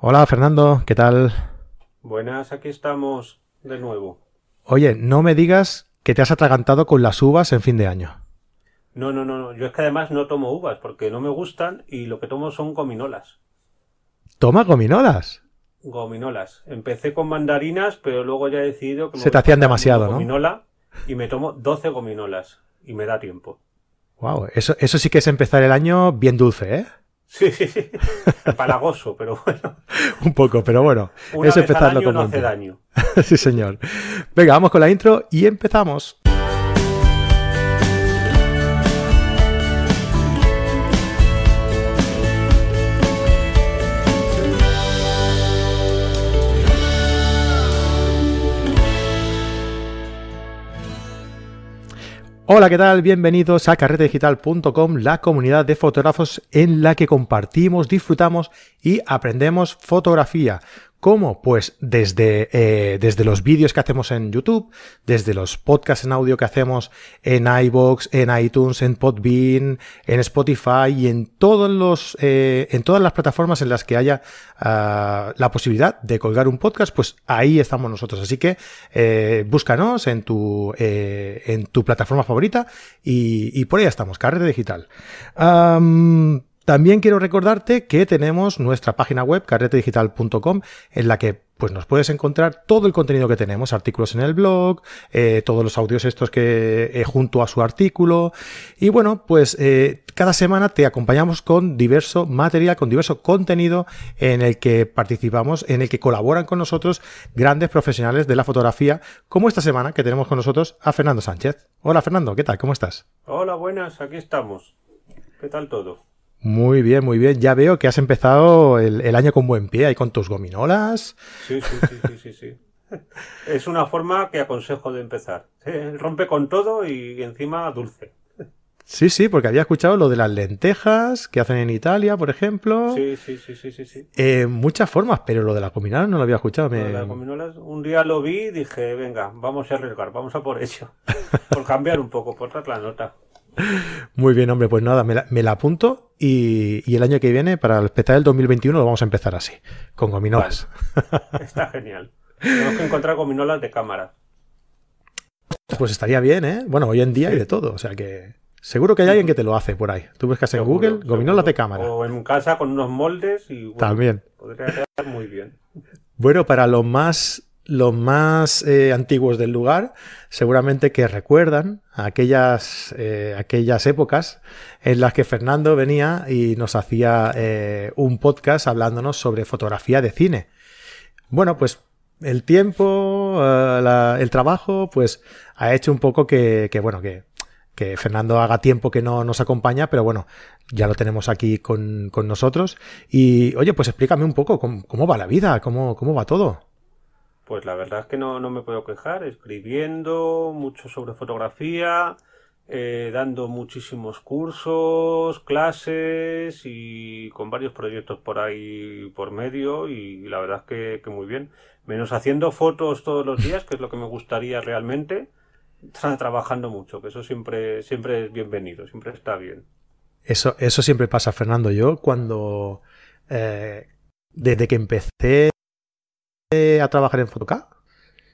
Hola Fernando, ¿qué tal? Buenas, aquí estamos de nuevo. Oye, no me digas que te has atragantado con las uvas en fin de año. No, no, no, no. Yo es que además no tomo uvas porque no me gustan y lo que tomo son gominolas. ¿Toma gominolas? Gominolas. Empecé con mandarinas, pero luego ya he decidido que me Se te hacían demasiado, ¿no? Gominola y me tomo 12 gominolas y me da tiempo. Wow, eso, eso sí que es empezar el año bien dulce, ¿eh? Sí, sí, sí. Palagoso, pero bueno. Un poco, pero bueno, Una es vez al empezarlo año con no hace daño. sí, señor. Venga, vamos con la intro y empezamos. Hola, ¿qué tal? Bienvenidos a carretedigital.com, la comunidad de fotógrafos en la que compartimos, disfrutamos y aprendemos fotografía. ¿Cómo? Pues desde, eh, desde los vídeos que hacemos en YouTube, desde los podcasts en audio que hacemos en iBox, en iTunes, en Podbean, en Spotify y en todos los, eh, en todas las plataformas en las que haya ah, la posibilidad de colgar un podcast, pues ahí estamos nosotros. Así que eh, búscanos en tu, eh, en tu plataforma favorita y, por ahí estamos, Carrete Digital. También quiero recordarte que tenemos nuestra página web, carretedigital.com, en la que pues nos puedes encontrar todo el contenido que tenemos, artículos en el blog, eh, todos los audios estos que eh, junto a su artículo. Y bueno, pues eh, cada semana te acompañamos con diverso material, con diverso contenido en el que participamos, en el que colaboran con nosotros grandes profesionales de la fotografía, como esta semana que tenemos con nosotros a Fernando Sánchez. Hola Fernando, ¿qué tal? ¿Cómo estás? Hola, buenas, aquí estamos. ¿Qué tal todo? Muy bien, muy bien. Ya veo que has empezado el, el año con buen pie, ahí con tus gominolas. Sí, sí, sí, sí, sí, sí. Es una forma que aconsejo de empezar. Eh, Rompe con todo y encima dulce. Sí, sí, porque había escuchado lo de las lentejas que hacen en Italia, por ejemplo. Sí, sí, sí, sí, sí, sí. Eh, muchas formas, pero lo de las gominolas no lo había escuchado. me- Lo de las gominolas, un día lo vi y dije, venga, vamos a arriesgar, vamos a por ello. Por cambiar un poco, por dar la nota. Muy bien, hombre, pues nada, me la, me la apunto y, y el año que viene, para el espectáculo del 2021, lo vamos a empezar así, con gominolas. Está genial. Tenemos que encontrar gominolas de cámara. Pues estaría bien, ¿eh? Bueno, hoy en día hay de todo, o sea que seguro que hay alguien que te lo hace por ahí. Tú buscas en Seguro, Google gominolas de cámara. O en casa con unos moldes y bueno, También. podría quedar muy bien. Bueno, para los más, los más eh, antiguos del lugar, seguramente que recuerdan aquellas, eh, aquellas épocas en las que Fernando venía y nos hacía eh, un podcast hablándonos sobre fotografía de cine. Bueno, pues el tiempo, el trabajo, pues ha hecho un poco que, que, bueno, que, que Fernando haga tiempo que no nos acompaña, pero bueno, ya lo tenemos aquí con, con nosotros. Y oye, pues explícame un poco cómo, cómo va la vida, cómo, cómo va todo. Pues la verdad es que no, no me puedo quejar, escribiendo mucho sobre fotografía, eh, dando muchísimos cursos, clases y con varios proyectos por ahí por medio y la verdad es que, muy bien. Menos haciendo fotos todos los días, que es lo que me gustaría realmente, tra- trabajando mucho, que eso siempre, siempre es bienvenido, siempre está bien. Eso, eso siempre pasa, Fernando. Yo cuando, eh, desde que empecé a trabajar en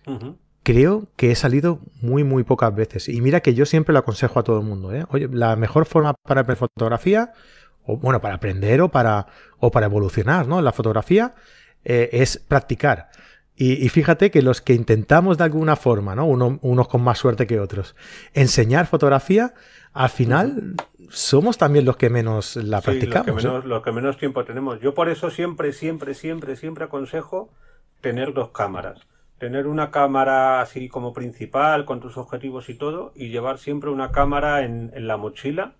Ujú. creo que he salido muy, muy pocas veces. Y mira que yo siempre lo aconsejo a todo el mundo. ¿eh? Oye, la mejor forma para aprender fotografía, o bueno, para aprender o para, o para evolucionar ¿no? en la fotografía, eh, es practicar. Y, y fíjate que los que intentamos de alguna forma, ¿no? Uno- unos con más suerte que otros, enseñar fotografía, al final somos también los que menos la Sí, los que, practicamos. ¿eh? los que menos tiempo tenemos. Yo por eso siempre, siempre, siempre, siempre aconsejo tener dos cámaras. Tener una cámara así como principal, con tus objetivos y todo, y llevar siempre una cámara en, en la mochila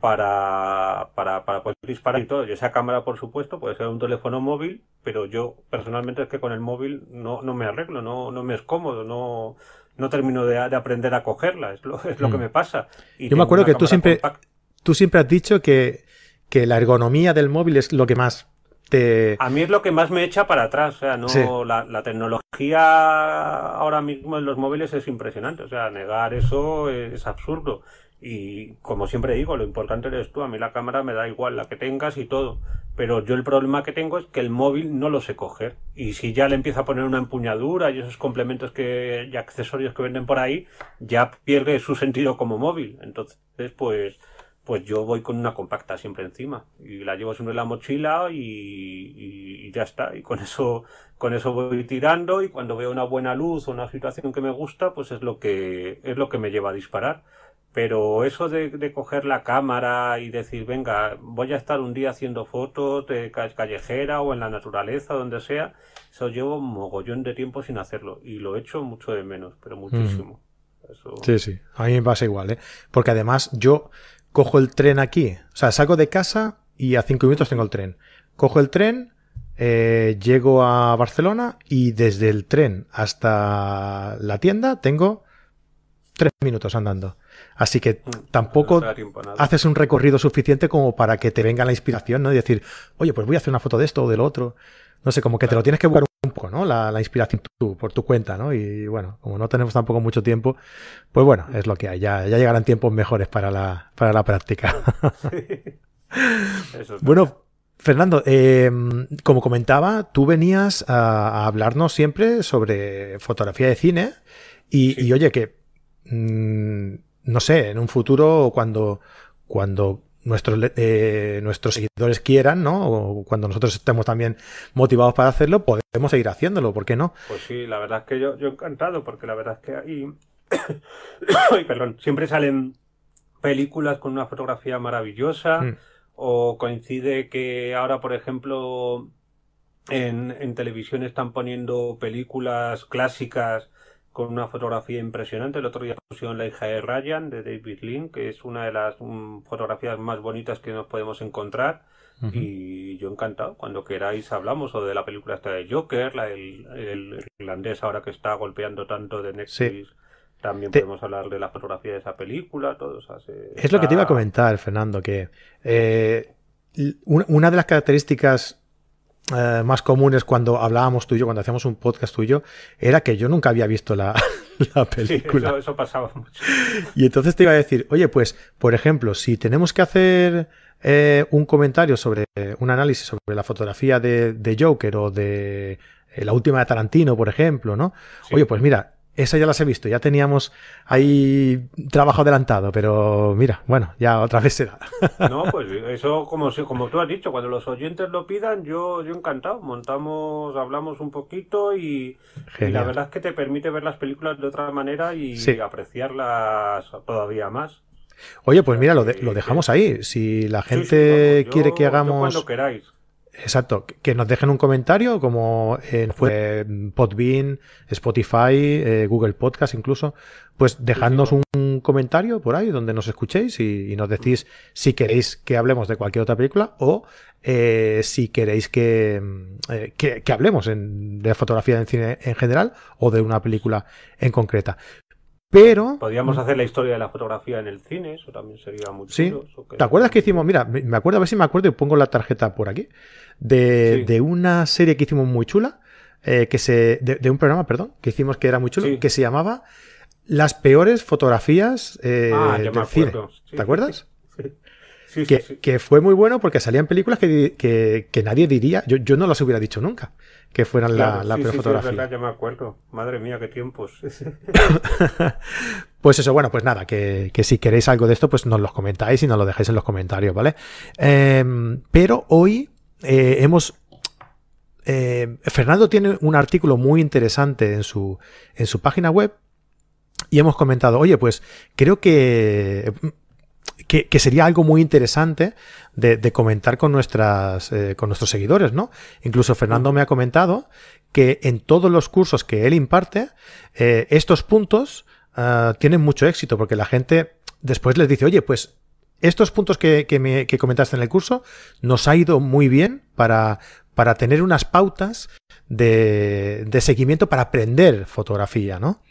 para, para, para poder disparar y todo. Y esa cámara, por supuesto, puede ser un teléfono móvil, pero yo personalmente es que con el móvil no, no me arreglo, no, no me es cómodo, no, no termino de, de aprender a cogerla, es lo, es lo Mm. que me pasa. Y Yo me acuerdo que tú siempre- compacta. Tú siempre has dicho que, que la ergonomía del móvil es lo que más te... A mí es lo que más me echa para atrás, o sea, no Sí. la, la tecnología ahora mismo en los móviles es impresionante, o sea, negar eso es absurdo. Y como siempre digo, lo importante eres tú, a mí la cámara me da igual la que tengas y todo, pero yo el problema que tengo es que el móvil no lo sé coger. Y si ya le empiezo a poner una empuñadura y esos complementos que, y accesorios que venden por ahí, ya pierde su sentido como móvil. Entonces, pues, pues yo voy con una compacta siempre encima. Y la llevo siempre en la mochila y, y, ya está. Y con eso, con eso voy tirando y cuando veo una buena luz o una situación que me gusta, pues es lo que, es lo que me lleva a disparar. Pero eso de, coger la cámara y decir, venga, voy a estar un día haciendo fotos de callejera o en la naturaleza, donde sea, eso llevo un mogollón de tiempo sin hacerlo. Y lo he hecho mucho de menos, pero muchísimo. Sí, sí, a mí me pasa igual, ¿eh? Porque además yo cojo el tren aquí, o sea, salgo de casa y a cinco minutos tengo el tren. Cojo el tren, eh, llego a Barcelona y desde el tren hasta la tienda tengo tres minutos andando. Así que mm, tampoco haces un recorrido suficiente como para que te venga la inspiración, ¿no? Y decir, oye, pues voy a hacer una foto de esto o del otro. No sé, como que te lo tienes que buscar poco, ¿no? La, inspiración tú, por tu cuenta, ¿no? Y bueno, como no tenemos tampoco mucho tiempo, pues bueno, es lo que hay. Ya, ya llegarán tiempos mejores para la, para la práctica. bueno, Fernando, em, como comentaba, tú venías a, hablarnos siempre sobre fotografía de cine y, y oye, que Mm, no sé, en un futuro cuando, cuando nuestros, eh, nuestros seguidores quieran, ¿no? O cuando nosotros estemos también motivados para hacerlo, podemos seguir haciéndolo, ¿por qué no? Pues sí, la verdad es que yo, yo encantado, porque la verdad es que ahí, perdón, siempre salen películas con una fotografía maravillosa, mm. o coincide que ahora, por ejemplo, en, en televisión están poniendo películas clásicas con una fotografía impresionante. El otro día pusieron La hija de Ryan de David Lynn, que es una de las mm, fotografías más bonitas que nos podemos encontrar. Y yo encantado, cuando queráis hablamos o de la película esta de Joker, la, el, irlandés ahora que está golpeando tanto de Netflix. También podemos hablar de la fotografía de esa película, todo Es lo que te iba a comentar, Fernando, que eh, una de las características eh, más comunes cuando hablábamos tú y yo, cuando hacíamos un podcast tuyo, era que yo nunca había visto la, película. eso, pasaba mucho. Y entonces te iba a decir, oye, pues, por ejemplo, si tenemos que hacer eh, un comentario sobre, un análisis sobre la fotografía de, Joker o de eh, la última de Tarantino, por ejemplo, ¿no? Oye, pues mira, esa ya las he visto, ya teníamos ahí trabajo adelantado, pero mira, bueno, ya otra vez será. No, pues eso como, como tú has dicho, cuando los oyentes lo pidan, yo, yo encantado, montamos, hablamos un poquito y, la verdad es que te permite ver las películas de otra manera y apreciarlas todavía más. Oye, pues mira, lo, lo dejamos ahí. Si la gente quiere que hagamos... cuando queráis. Exacto, que nos dejen un comentario como en Podbean, Spotify, eh, Google Podcast incluso, pues dejadnos un comentario por ahí donde nos escuchéis y, nos decís si queréis que hablemos de cualquier otra película o eh, si queréis que, eh, que, hablemos en, de fotografía en cine en general o de una película en concreta. Pero. Podríamos hacer la historia de la fotografía en el cine, eso también sería muy Sí. ¿Te acuerdas que hicimos? Mira, me acuerdo, a ver si me acuerdo y pongo la tarjeta por aquí. De, de una serie que hicimos muy chula, eh, que se. De, un programa, perdón, que hicimos que era muy chulo, que se llamaba Las peores fotografías eh, ah, del cine. ¿Te acuerdas? Sí. Que, que, fue muy bueno porque salían películas que, que, que nadie diría, yo, yo no las hubiera dicho nunca que fueran la, la fotografía. Sí, verdad, ya me acuerdo. Madre mía, qué tiempos. pues eso, bueno, pues nada, que, que, si queréis algo de esto, pues nos lo comentáis y nos lo dejáis en los comentarios, ¿vale? Em, pero hoy eh, hemos... Eh, Fernando tiene un artículo muy interesante en su, en su página web y hemos comentado, oye, pues creo que que, sería algo muy interesante de, comentar con, nuestras, eh, con nuestros seguidores, ¿no? Incluso Fernando me ha comentado que en todos los cursos que él imparte, eh, estos puntos ah, tienen mucho éxito, porque la gente después les dice, oye, pues estos puntos que, me, que comentaste en el curso nos ha ido muy bien para, para tener unas pautas de, de seguimiento para aprender fotografía, ¿no?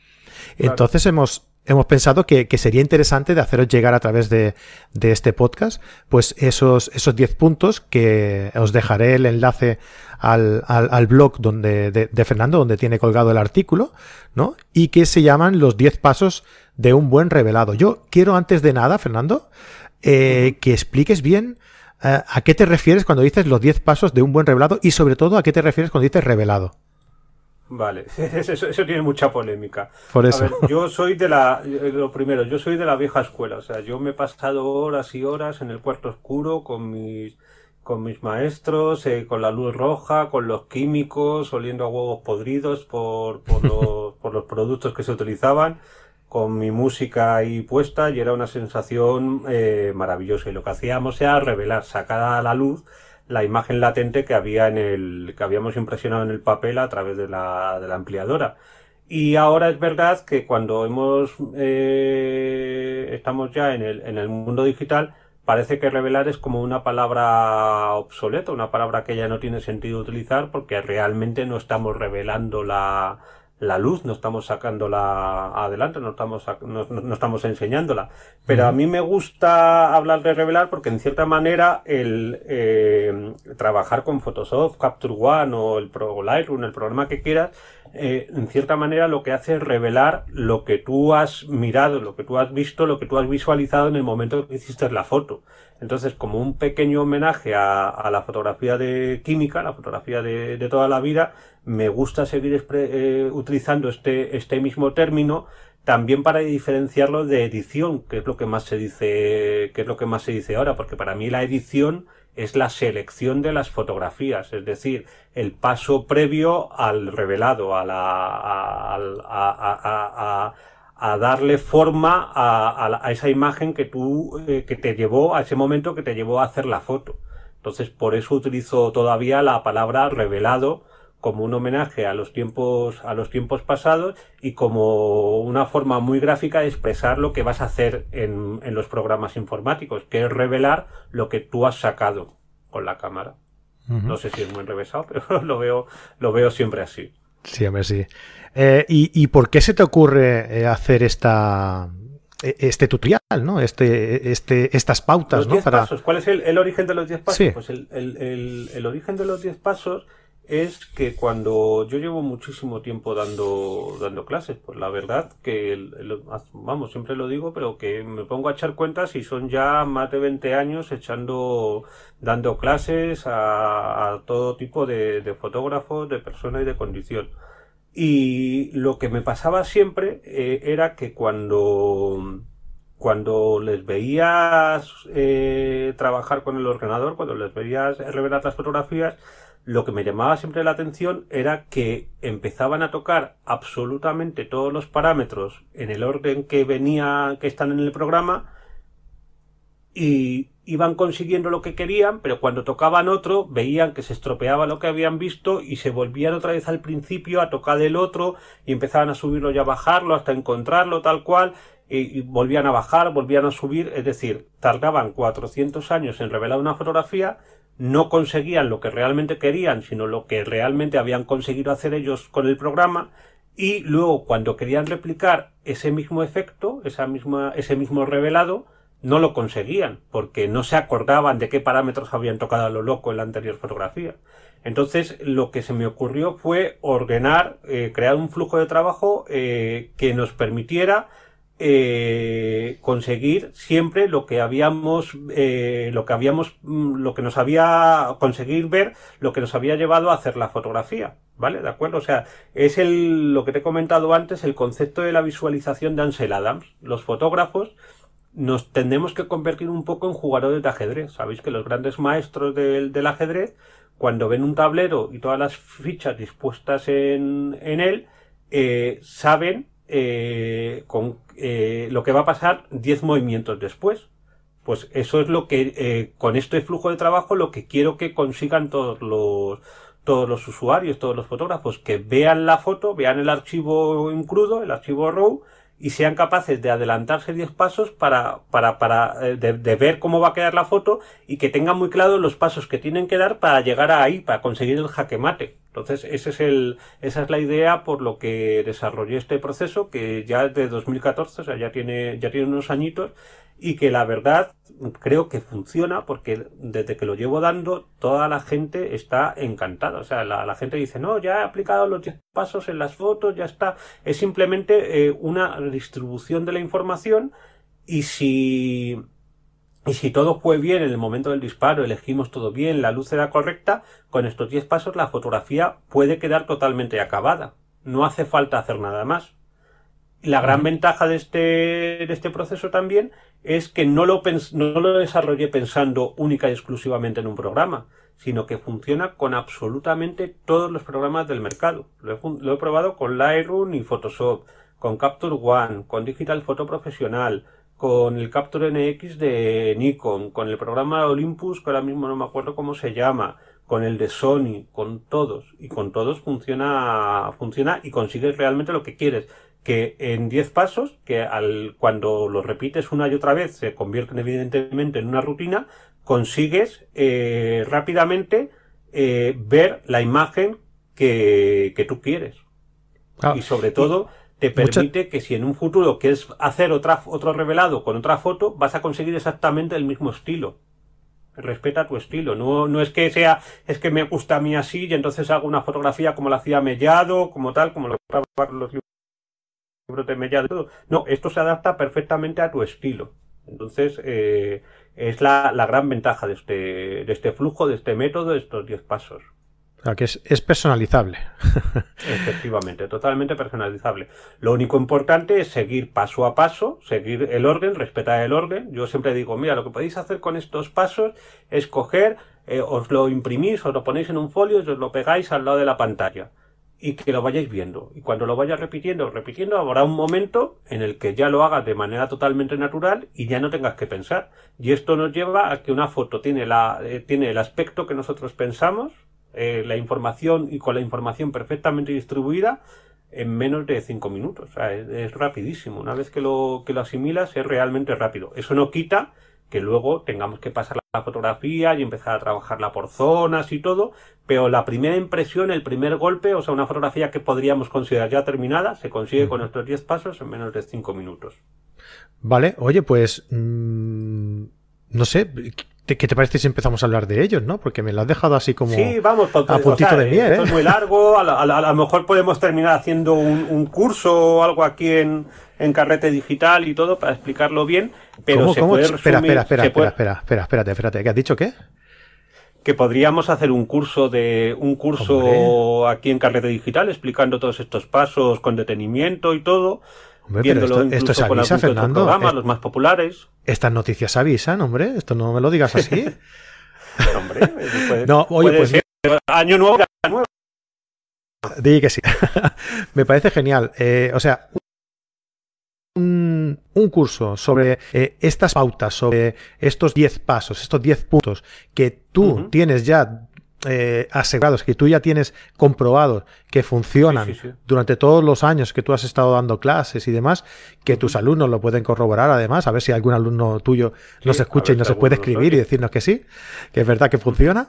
Entonces hemos, hemos pensado que, sería interesante de haceros llegar a través de, este podcast, pues esos, esos 10 puntos que os dejaré el enlace al, al, blog donde, de, Fernando, donde tiene colgado el artículo, ¿no? Y que se llaman los 10 pasos de un buen revelado. Yo quiero antes de nada, Fernando, eh, que expliques bien eh, ¿a qué te refieres cuando dices los 10 pasos de un buen revelado? Y sobre todo, ¿a qué te refieres cuando dices revelado? Vale, eso, tiene mucha polémica. Por eso. yo soy de la, lo primero, yo soy de la vieja escuela, o sea, yo me he pasado horas y horas en el cuarto oscuro con mis, con mis maestros, eh, con la luz roja, con los químicos, oliendo a huevos podridos por, por, los, por los productos que se utilizaban, con mi música ahí puesta y era una sensación eh, maravillosa. Y lo que hacíamos era revelar, sacar a la luz la imagen latente que había en el, que habíamos impresionado en el papel a través de la, de la ampliadora. Y ahora es verdad que cuando hemos, eh, estamos ya en el, en el mundo digital, parece que revelar es como una palabra obsoleta, una palabra que ya no tiene sentido utilizar porque realmente no estamos revelando la, la luz, no estamos sacándola adelante, no estamos, no, estamos enseñándola. Pero a mí me gusta hablar de revelar porque en cierta manera el eh, trabajar con Photoshop, Capture One o el Pro Lightroom, el programa que quieras, eh, en cierta manera lo que hace es revelar lo que tú has mirado, lo que tú has visto, lo que tú has visualizado en el momento que hiciste la foto. Entonces, como un pequeño homenaje a, la fotografía de química, la fotografía de, toda la vida, me gusta seguir eh, utilizando este, este mismo término también para diferenciarlo de edición, que es lo que más se dice, que es lo que más se dice ahora, porque para mí la edición es la selección de las fotografías, es decir, el paso previo al revelado, a, la, a, darle forma a, esa imagen que tú, eh, que te llevó, a ese momento que te llevó a hacer la foto. Entonces, por eso utilizo todavía la palabra revelado como un homenaje a los tiempos, a los tiempos pasados y como una forma muy gráfica de expresar lo que vas a hacer en, en los programas informáticos, que es revelar lo que tú has sacado con la cámara. No sé si es muy enrevesado, pero lo veo, lo veo siempre así. Siempre sí. Eh, y, por qué se te ocurre eh, hacer esta, e, este tutorial, ¿no? Este, este, estas pautas, ¿no? pasos. ¿Cuál es el, origen de los 10 pasos? Pues el, el, el, origen de los 10 pasos es que cuando yo llevo muchísimo tiempo dando, dando clases, pues la verdad que, vamos, siempre lo digo, pero que me pongo a echar cuentas y son ya más de 20 años echando, dando clases a, todo tipo de, fotógrafos, de personas y de condición. Y lo que me pasaba siempre eh, era que cuando, cuando les veías eh, trabajar con el ordenador, cuando les veías revelar las fotografías, lo que me llamaba siempre la atención era que empezaban a tocar absolutamente todos los parámetros en el orden que venía, que están en el programa, y iban consiguiendo lo que querían, pero cuando tocaban otro veían que se estropeaba lo que habían visto y se volvían otra vez al principio a tocar el otro y empezaban a subirlo y a bajarlo hasta encontrarlo tal cual y, volvían a bajar, volvían a subir, es decir, tardaban 400 años en revelar una fotografía no conseguían lo que realmente querían, sino lo que realmente habían conseguido hacer ellos con el programa, y luego cuando querían replicar ese mismo efecto, esa misma, ese mismo revelado, no lo conseguían, porque no se acordaban de qué parámetros habían tocado a lo loco en la anterior fotografía. Entonces, lo que se me ocurrió fue ordenar, eh, crear un flujo de trabajo eh, que nos permitiera eh, conseguir siempre lo que habíamos eh, lo que habíamos mm, lo que nos había conseguir ver lo que nos había llevado a hacer la fotografía vale de acuerdo o sea es el lo que te he comentado antes el concepto de la visualización de Ansel Adams. Los fotógrafos nos tendemos que convertir un poco en jugadores de ajedrez. Sabéis que los grandes maestros del, del ajedrez cuando ven un tablero y todas las fichas dispuestas en, en él eh, saben eh, con eh, lo que va a pasar 10 movimientos después. Pues eso es lo que, eh, con este flujo de trabajo, lo que quiero que consigan todos los, todos los usuarios, todos los fotógrafos, que vean la foto, vean el archivo en crudo, el archivo RAW, y sean capaces de adelantarse 10 pasos para, para, para eh, de, de, ver cómo va a quedar la foto y que tengan muy claro los pasos que tienen que dar para llegar ahí, para conseguir el jaque mate. Entonces, ese es el, esa es la idea por lo que desarrollé este proceso, que ya es de 2014, o sea, ya tiene, ya tiene unos añitos, y que la verdad creo que funciona porque desde que lo llevo dando toda la gente está encantada. O sea, la, gente dice, no, ya he aplicado los 10 pasos en las fotos, ya está. Es simplemente eh, una distribución de la información y si y si todo fue bien en el momento del disparo, elegimos todo bien, la luz era correcta, con estos 10 pasos la fotografía puede quedar totalmente acabada. No hace falta hacer nada más. La gran ventaja de este, de este proceso también es que no lo, no lo desarrollé pensando única y exclusivamente en un programa, sino que funciona con absolutamente todos los programas del mercado. Lo he, probado con Lightroom y Photoshop, con Capture One, con Digital Photo Profesional, con el Capture NX de Nikon, con el programa Olympus, que ahora mismo no me acuerdo cómo se llama, con el de Sony, con todos. Y con todos funciona, funciona y consigues realmente lo que quieres. Que en 10 pasos, que al, cuando lo repites una y otra vez se convierten evidentemente en una rutina, consigues eh, rápidamente eh, ver la imagen que, que tú quieres. Ah, y sobre todo, te permite que si en un futuro quieres hacer otra, otro revelado con otra foto, vas a conseguir exactamente el mismo estilo. Respeta tu estilo. No, no es que sea, es que me gusta a mí así y entonces hago una fotografía como la hacía Mellado, como tal, como lo los de. Todo. No, esto se adapta perfectamente a tu estilo. Entonces, eh, es la, la, gran ventaja de este, de este flujo, de este método, de estos 10 pasos. O sea, que es, es personalizable. Efectivamente, totalmente personalizable. Lo único importante es seguir paso a paso, seguir el orden, respetar el orden. Yo siempre digo, mira, lo que podéis hacer con estos pasos es coger, eh, os lo imprimís, os lo ponéis en un folio y os lo pegáis al lado de la pantalla. Y que lo vayáis viendo. Y cuando lo vayas repitiendo, repitiendo, habrá un momento en el que ya lo hagas de manera totalmente natural y ya no tengas que pensar. Y esto nos lleva a que una foto tiene, la, eh, tiene el aspecto que nosotros pensamos, eh, la información y con la información perfectamente distribuida en menos de cinco minutos. O sea, es, rapidísimo. Una vez que lo, que lo asimilas es realmente rápido. Eso no quita que luego tengamos que pasar la fotografía y empezar a trabajarla por zonas y todo, pero la primera impresión, el primer golpe, o sea, una fotografía que podríamos considerar ya terminada, se consigue con estos 10 pasos en menos de cinco minutos. Vale, oye, pues mm, no sé, ¿Qué te parece si empezamos a hablar de ellos, no? Porque me lo has dejado así como sí, vamos, a puntito de miel. Esto es ¿eh? muy largo, a, lo mejor podemos terminar haciendo un, curso o algo aquí en, en, Carrete Digital y todo para explicarlo bien, pero ¿Cómo, se puede espera, espera, espera, espera, espera, espera, espérate, espérate, ¿qué has dicho qué? Que podríamos hacer un curso de un curso aquí en Carrete Digital explicando todos estos pasos con detenimiento y todo viéndolo esto, se avisa, Fernando. Programas, los más populares. Estas noticias avisan, hombre. Esto no me lo digas así. hombre, puede, no, oye, pues ser año nuevo, nuevo. Dí que sí. me parece genial. Eh, o sea, un, un curso sobre eh, estas pautas, sobre estos 10 pasos, estos 10 puntos que tú uh -huh. tienes ya eh, asegurados, que tú ya tienes comprobados que funcionan sí, sí, sí. durante todos los años que tú has estado dando clases y demás, que tus alumnos lo pueden corroborar además, a ver si algún alumno tuyo nos escucha y nos puede escribir y decirnos que sí, que es verdad que funciona.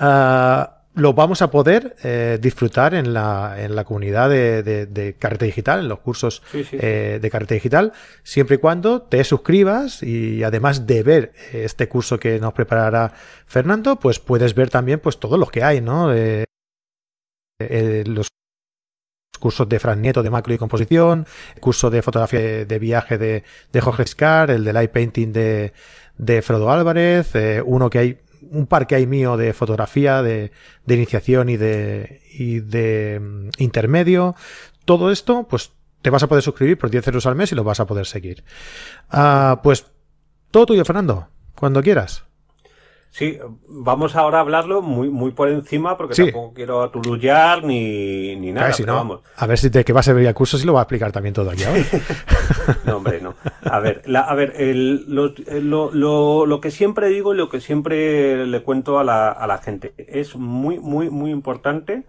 Uh, lo vamos a poder eh, disfrutar en la, en la comunidad de, de, de, Carrete Digital, en los cursos sí, sí, eh, de Carrete Digital, siempre y cuando te suscribas y además de ver este curso que nos preparará Fernando, pues puedes ver también pues todos los que hay, ¿no? Eh, eh los cursos de Fran Nieto de macro y composición, el curso de fotografía de, de viaje de, de Jorge Scar, el de light painting de, de Frodo Álvarez, eh, uno que hay un par que hay mío de fotografía, de, de iniciación y de, y de um, intermedio. Todo esto, pues te vas a poder suscribir por 10 euros al mes y lo vas a poder seguir. Uh, pues todo tuyo, Fernando, cuando quieras. Sí, vamos ahora a hablarlo muy, muy por encima porque sí. tampoco quiero atulullar ni, ni nada. si no, vamos. A ver si de qué va a servir el curso si lo va a explicar también todo aquí ahora. no, hombre, no. A ver, la, a ver el, lo, lo, lo, lo, que siempre digo y lo que siempre le cuento a la, a la gente es muy, muy, muy importante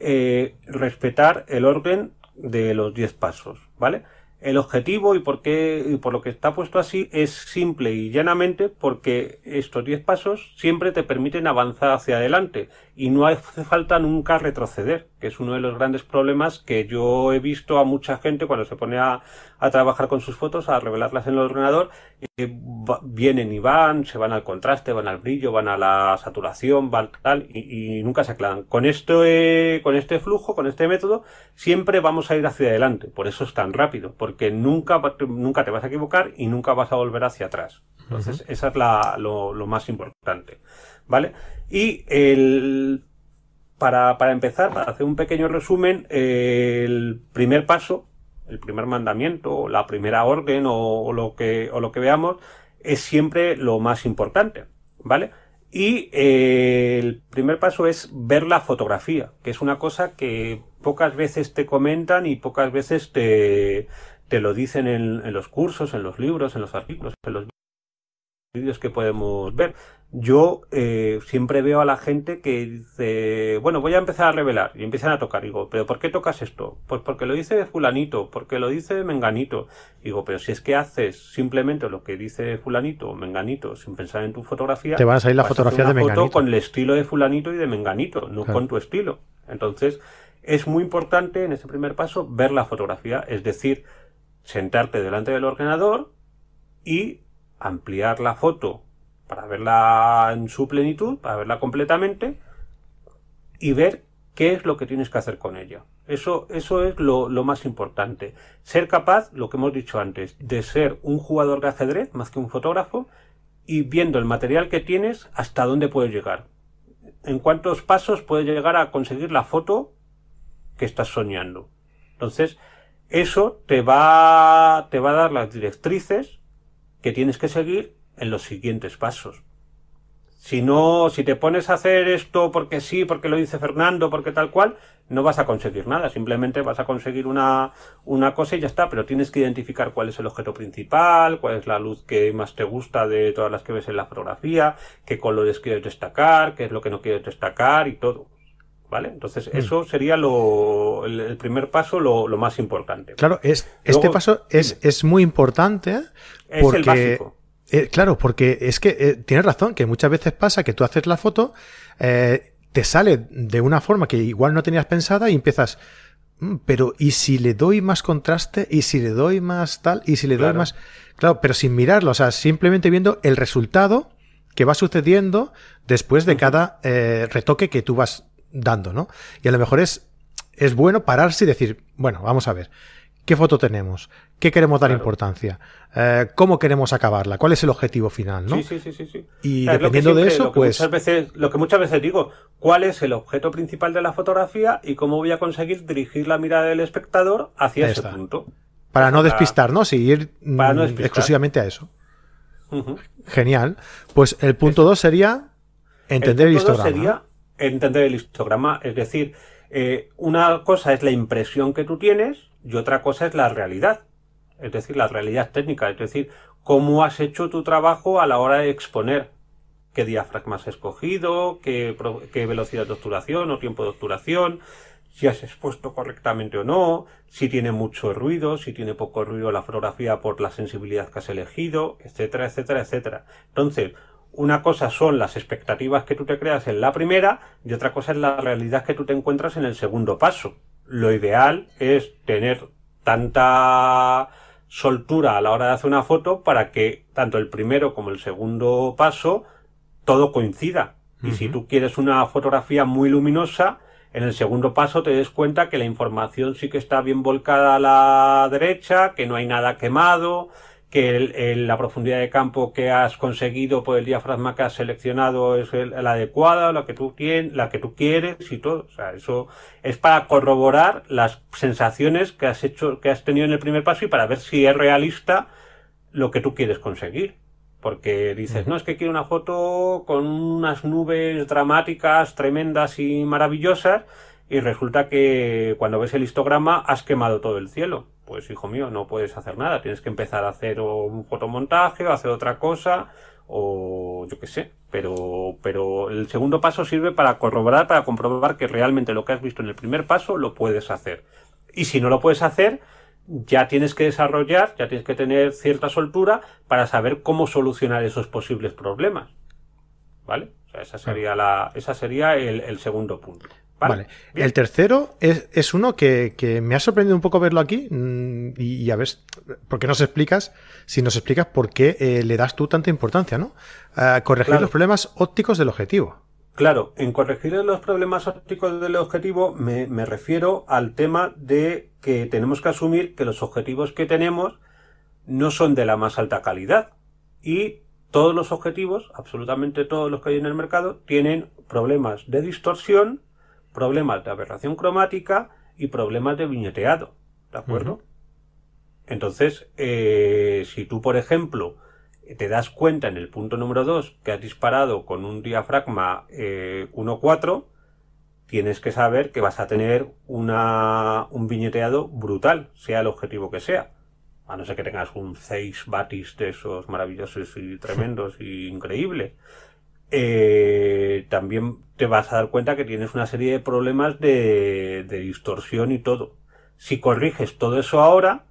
eh, respetar el orden de los 10 pasos, ¿vale? El objetivo y por qué y por lo que está puesto así es simple y llanamente porque estos 10 pasos siempre te permiten avanzar hacia adelante y no hace falta nunca retroceder, que es uno de los grandes problemas que yo he visto a mucha gente cuando se pone a, a trabajar con sus fotos, a revelarlas en el ordenador, eh, vienen y van, se van al contraste, van al brillo, van a la saturación, van tal, y, y nunca se aclaran. Con esto, eh, con este flujo, con este método, siempre vamos a ir hacia adelante. Por eso es tan rápido, porque nunca, nunca te vas a equivocar y nunca vas a volver hacia atrás. Entonces, esa es la, lo, lo, más importante. ¿Vale? Y el, para, para empezar, para hacer un pequeño resumen, el primer paso, el primer mandamiento, la primera orden o, lo que, o lo que veamos, es siempre lo más importante. ¿Vale? Y eh, el primer paso es ver la fotografía, que es una cosa que pocas veces te comentan y pocas veces te, te lo dicen en, en los cursos, en los libros, en los artículos, en los vídeos que podemos ver. Yo eh, siempre veo a la gente que dice, bueno, voy a empezar a revelar y empiezan a tocar. Digo, pero ¿por qué tocas esto? Pues porque lo dice fulanito, porque lo dice menganito. Digo, pero si es que haces simplemente lo que dice fulanito o menganito sin pensar en tu fotografía, te van a salir la fotografía de menganito. con el estilo de fulanito y de menganito, no con tu estilo. Entonces, es muy importante en ese primer paso ver la fotografía, es decir, sentarte delante del ordenador y ampliar la foto para verla en su plenitud, para verla completamente y ver qué es lo que tienes que hacer con ella. Eso, eso es lo, más importante. Ser capaz, lo que hemos dicho antes, de ser un jugador de ajedrez más que un fotógrafo y viendo el material que tienes hasta dónde puedes llegar. En cuántos pasos puedes llegar a conseguir la foto que estás soñando. Entonces, eso te va, te va a dar las directrices que tienes que seguir en los siguientes pasos. Si no, si te pones a hacer esto porque sí, porque lo dice Fernando, porque tal cual, no vas a conseguir nada. Simplemente vas a conseguir una, una cosa y ya está. Pero tienes que identificar cuál es el objeto principal, cuál es la luz que más te gusta de todas las que ves en la fotografía, qué colores quieres destacar, qué es lo que no quieres destacar y todo. ¿Vale? Entonces, mm. eso sería lo, el, primer paso, lo, lo, más importante. Claro, es, este paso es, es muy importante porque, es el básico. Eh, claro, porque es que eh, tienes razón, que muchas veces pasa que tú haces la foto, eh, te sale de una forma que igual no tenías pensada y empiezas, mm, pero ¿y si le doy más contraste? ¿Y si le doy más tal? ¿Y si le doy más...? Claro, pero sin mirarlo, o sea, simplemente viendo el resultado que va sucediendo después de cada retoque que tú vas dando, ¿no? Y a lo mejor es, es bueno pararse y decir, bueno, vamos a ver, ¿qué foto tenemos? ¿Qué queremos dar importancia? Eh, ¿Cómo queremos acabarla? ¿Cuál es el objetivo final? ¿no? Sí, sí, sí, sí. Y dependiendo de eso, pues. Muchas veces, lo que muchas veces digo, ¿cuál es el objeto principal de la fotografía y cómo voy a conseguir dirigir la mirada del espectador hacia ese punto? Para no despistarnos y ir mm, exclusivamente a eso. Genial. Pues el punto 2 sería entender el, histograma. sería entender el histograma, es decir, eh, una cosa es la impresión que tú tienes y otra cosa es la realidad es decir, la realidad técnica, es decir, cómo has hecho tu trabajo a la hora de exponer, qué diafragma has escogido, qué, qué velocidad de obturación o tiempo de obturación, si has expuesto correctamente o no, si tiene mucho ruido, si tiene poco ruido la fotografía por la sensibilidad que has elegido, etcétera, etcétera, etcétera. Entonces, una cosa son las expectativas que tú te creas en la primera y otra cosa es la realidad que tú te encuentras en el segundo paso. Lo ideal es tener tanta soltura a la hora de hacer una foto para que tanto el primero como el segundo paso todo coincida. Y si tú quieres una fotografía muy luminosa, en el segundo paso te des cuenta que la información sí que está bien volcada a la derecha, que no hay nada quemado, que la profundidad de campo que has conseguido por el diafragma que has seleccionado es la adecuada, la que tú tienes, la que tú quieres y todo. O sea, eso es para corroborar las sensaciones que has hecho, que has tenido en el primer paso y para ver si es realista lo que tú quieres conseguir. Porque dices, no, es que quiero una foto con unas nubes dramáticas, tremendas y maravillosas, y resulta que cuando ves el histograma has quemado todo el cielo pues hijo mío, no puedes hacer nada, tienes que empezar a hacer un fotomontaje o hacer otra cosa o yo qué sé, pero, pero el segundo paso sirve para corroborar, para comprobar que realmente lo que has visto en el primer paso lo puedes hacer. Y si no lo puedes hacer, ya tienes que desarrollar, ya tienes que tener cierta soltura para saber cómo solucionar esos posibles problemas. ¿Vale? O sea, esa sería la, esa sería el segundo punto. Vale. El tercero es, uno que, me ha sorprendido un poco verlo aquí mm, y, a ver, ¿por qué nos explicas? Si nos explicas por qué eh, le das tú tanta importancia, ¿no? corregir los problemas ópticos del objetivo. Claro, en corregir los problemas ópticos del objetivo me, me refiero al tema de que tenemos que asumir que los objetivos que tenemos no son de la más alta calidad y todos los objetivos, absolutamente todos los que hay en el mercado, tienen problemas de distorsión, problemas de aberración cromática y problemas de viñeteado. ¿De acuerdo? Entonces, eh, si tú, por ejemplo, te das cuenta en el punto número 2 que has disparado con un diafragma 1.4, eh, tienes que saber que vas a tener una, un viñeteado brutal, sea el objetivo que sea. A no ser que tengas un 6 batis de esos maravillosos y tremendos y increíbles. Eh, también te vas a dar cuenta que tienes una serie de problemas de, de distorsión y todo. Si corriges todo eso ahora,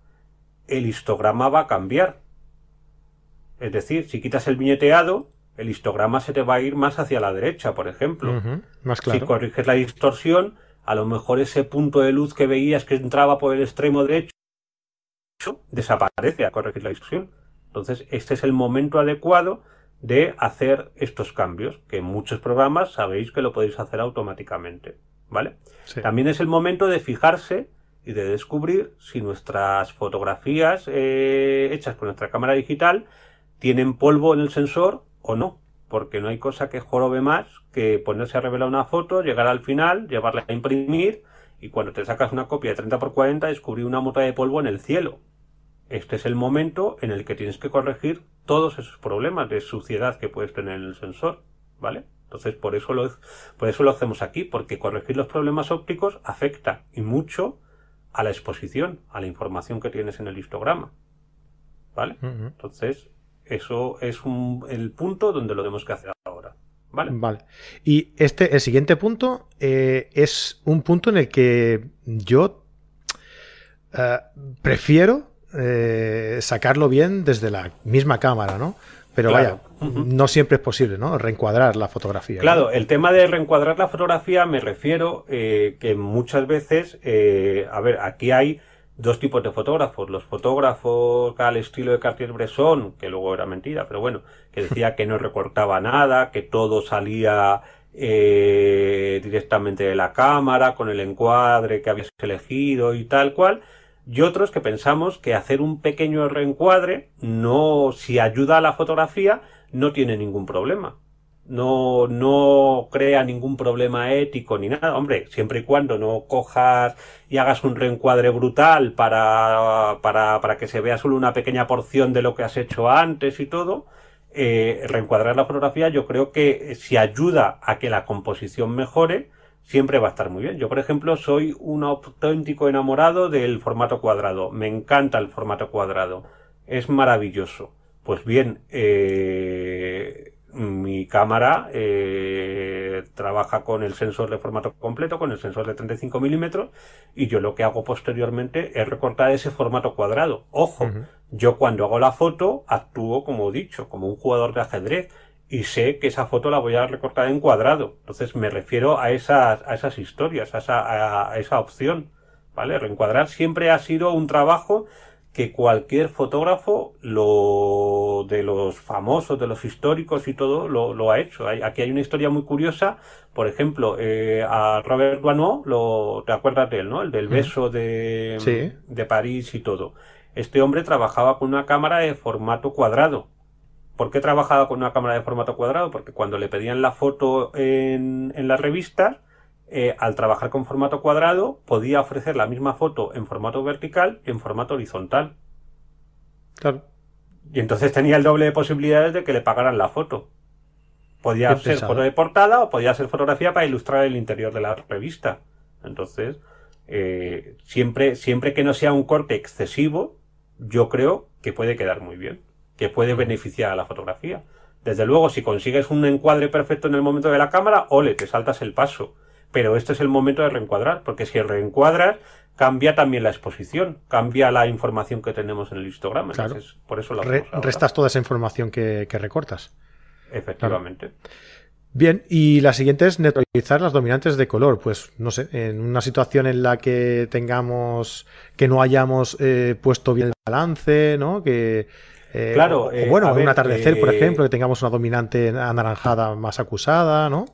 el histograma va a cambiar. Es decir, si quitas el viñeteado, el histograma se te va a ir más hacia la derecha, por ejemplo. más claro. Si corriges la distorsión, a lo mejor ese punto de luz que veías que entraba por el extremo derecho desaparece a corregir la distorsión. Entonces, este es el momento adecuado de hacer estos cambios, que en muchos programas sabéis que lo podéis hacer automáticamente. ¿Vale? También es el momento de fijarse y de descubrir si nuestras fotografías eh, hechas con nuestra cámara digital tienen polvo en el sensor o no, porque no hay cosa que jorobe más que ponerse a revelar una foto, llegar al final, llevarla a imprimir y cuando te sacas una copia de 30x40 descubrir una mota de polvo en el cielo. Este es el momento en el que tienes que corregir todos esos problemas de suciedad que puedes tener en el sensor, ¿vale? Entonces por eso lo, por eso lo hacemos aquí, porque corregir los problemas ópticos afecta y mucho a la exposición, a la información que tienes en el histograma. ¿Vale? Entonces, eso es el punto donde lo tenemos que hacer ahora. ¿Vale? Vale. Y este, el siguiente punto eh, es un punto en el que yo eh, prefiero eh, sacarlo bien desde la misma cámara, ¿no? Pero vaya, no siempre es posible, ¿no? Reencuadrar la fotografía. Claro, el tema de reencuadrar la fotografía me refiero que muchas veces, a ver, aquí hay dos tipos de fotógrafos. Los fotógrafos al estilo de Cartier-Bresson, que luego era mentira, pero bueno, que decía que no recortaba nada, que todo salía eh, directamente de la cámara, con el encuadre que habías elegido y tal cual. Y otros que pensamos que hacer un pequeño reencuadre, no, si ayuda a la fotografía, no tiene ningún problema no, no crea ningún problema ético ni nada. Hombre, siempre y cuando no cojas y hagas un reencuadre brutal para, para, para que se vea solo una pequeña porción de lo que has hecho antes y todo, eh, reencuadrar la fotografía yo creo que si ayuda a que la composición mejore, siempre va a estar muy bien. Yo, por ejemplo, soy un auténtico enamorado del formato cuadrado. Me encanta el formato cuadrado. Es maravilloso. Pues bien, eh, mi cámara eh, trabaja con el sensor de formato completo, con el sensor de 35 milímetros, y yo lo que hago posteriormente es recortar ese formato cuadrado. Ojo, yo cuando hago la foto actúo, como he dicho, como un jugador de ajedrez, y sé que esa foto la voy a recortar en cuadrado. Entonces me refiero a esas, a esas historias, a esa, a esa opción. ¿Vale? Reencuadrar siempre ha sido un trabajo que cualquier fotógrafo lo de los famosos, de los históricos y todo lo, lo ha hecho. aquí hay una historia muy curiosa, por ejemplo, eh, a Robert Duano, lo, te acuerdas de él, ¿no? El del beso de, de París y todo. Este hombre trabajaba con una cámara de formato cuadrado. ¿Por qué trabajaba con una cámara de formato cuadrado? Porque cuando le pedían la foto en, en las revistas, eh, al trabajar con formato cuadrado, podía ofrecer la misma foto en formato vertical y en formato horizontal. Claro. Y entonces tenía el doble de posibilidades de que le pagaran la foto. Podía ser foto de portada o podía ser fotografía para ilustrar el interior de la revista. Entonces, eh, siempre, siempre que no sea un corte excesivo, yo creo que puede quedar muy bien, que puede beneficiar a la fotografía. Desde luego, si consigues un encuadre perfecto en el momento de la cámara, ole, te saltas el paso pero este es el momento de reencuadrar, porque si reencuadras, cambia también la exposición, cambia la información que tenemos en el histograma. Entonces, por eso lo Restas toda esa información que, recortas. Efectivamente. Bien, y la siguiente es neutralizar las dominantes de color. Pues no sé, en una situación en la que tengamos, que no hayamos eh, puesto bien el balance, ¿no? Que, eh, claro, o, bueno, en un atardecer, por eh, ejemplo, que tengamos una dominante anaranjada más acusada, ¿no?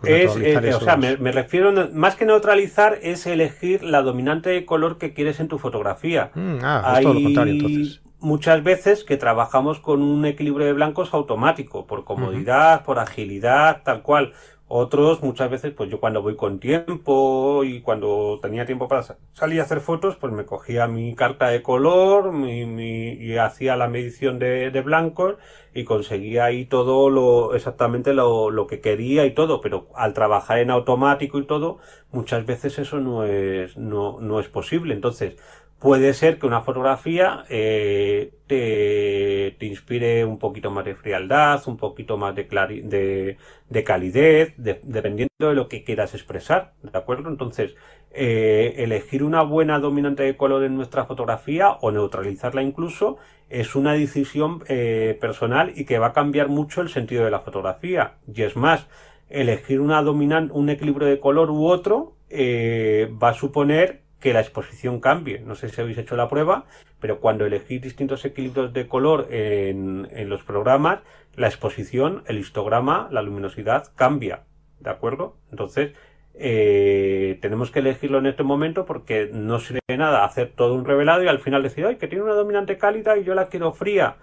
Pues es, eh, o sea, me, refiero, más que neutralizar, es elegir la dominante de color que quieres en tu fotografía. Mm, ah, es todo lo contrario entonces. muchas veces que trabajamos con un equilibrio de blancos automático, por comodidad, por agilidad, tal cual. Otros, muchas veces, pues yo cuando voy con tiempo y cuando tenía tiempo para salir a hacer fotos, pues me cogía mi carta de color mi, mi, y hacía la medición de, de, blancos y conseguía ahí todo lo, exactamente lo, lo que quería y todo, pero al trabajar en automático y todo, muchas veces eso no es, no, no es posible. Entonces, puede ser que una fotografía eh, te, te, inspire un poquito más de frialdad, un poquito más de, de, de calidez, dependiendo de lo que quieras expresar, ¿de acuerdo? Entonces, eh, elegir una buena dominante de color en nuestra fotografía o neutralizarla incluso es una decisión eh, personal y que va a cambiar mucho el sentido de la fotografía. Y es más, elegir una dominante, un equilibrio de color u otro eh, va a suponer que la exposición cambie. No sé si habéis hecho la prueba, pero cuando elegís distintos equilibrios de color en, en los programas, la exposición, el histograma, la luminosidad cambia. ¿De acuerdo? Entonces, eh, tenemos que elegirlo en este momento porque no sirve de nada hacer todo un revelado y al final decir, ay, que tiene una dominante cálida y yo la quiero fría.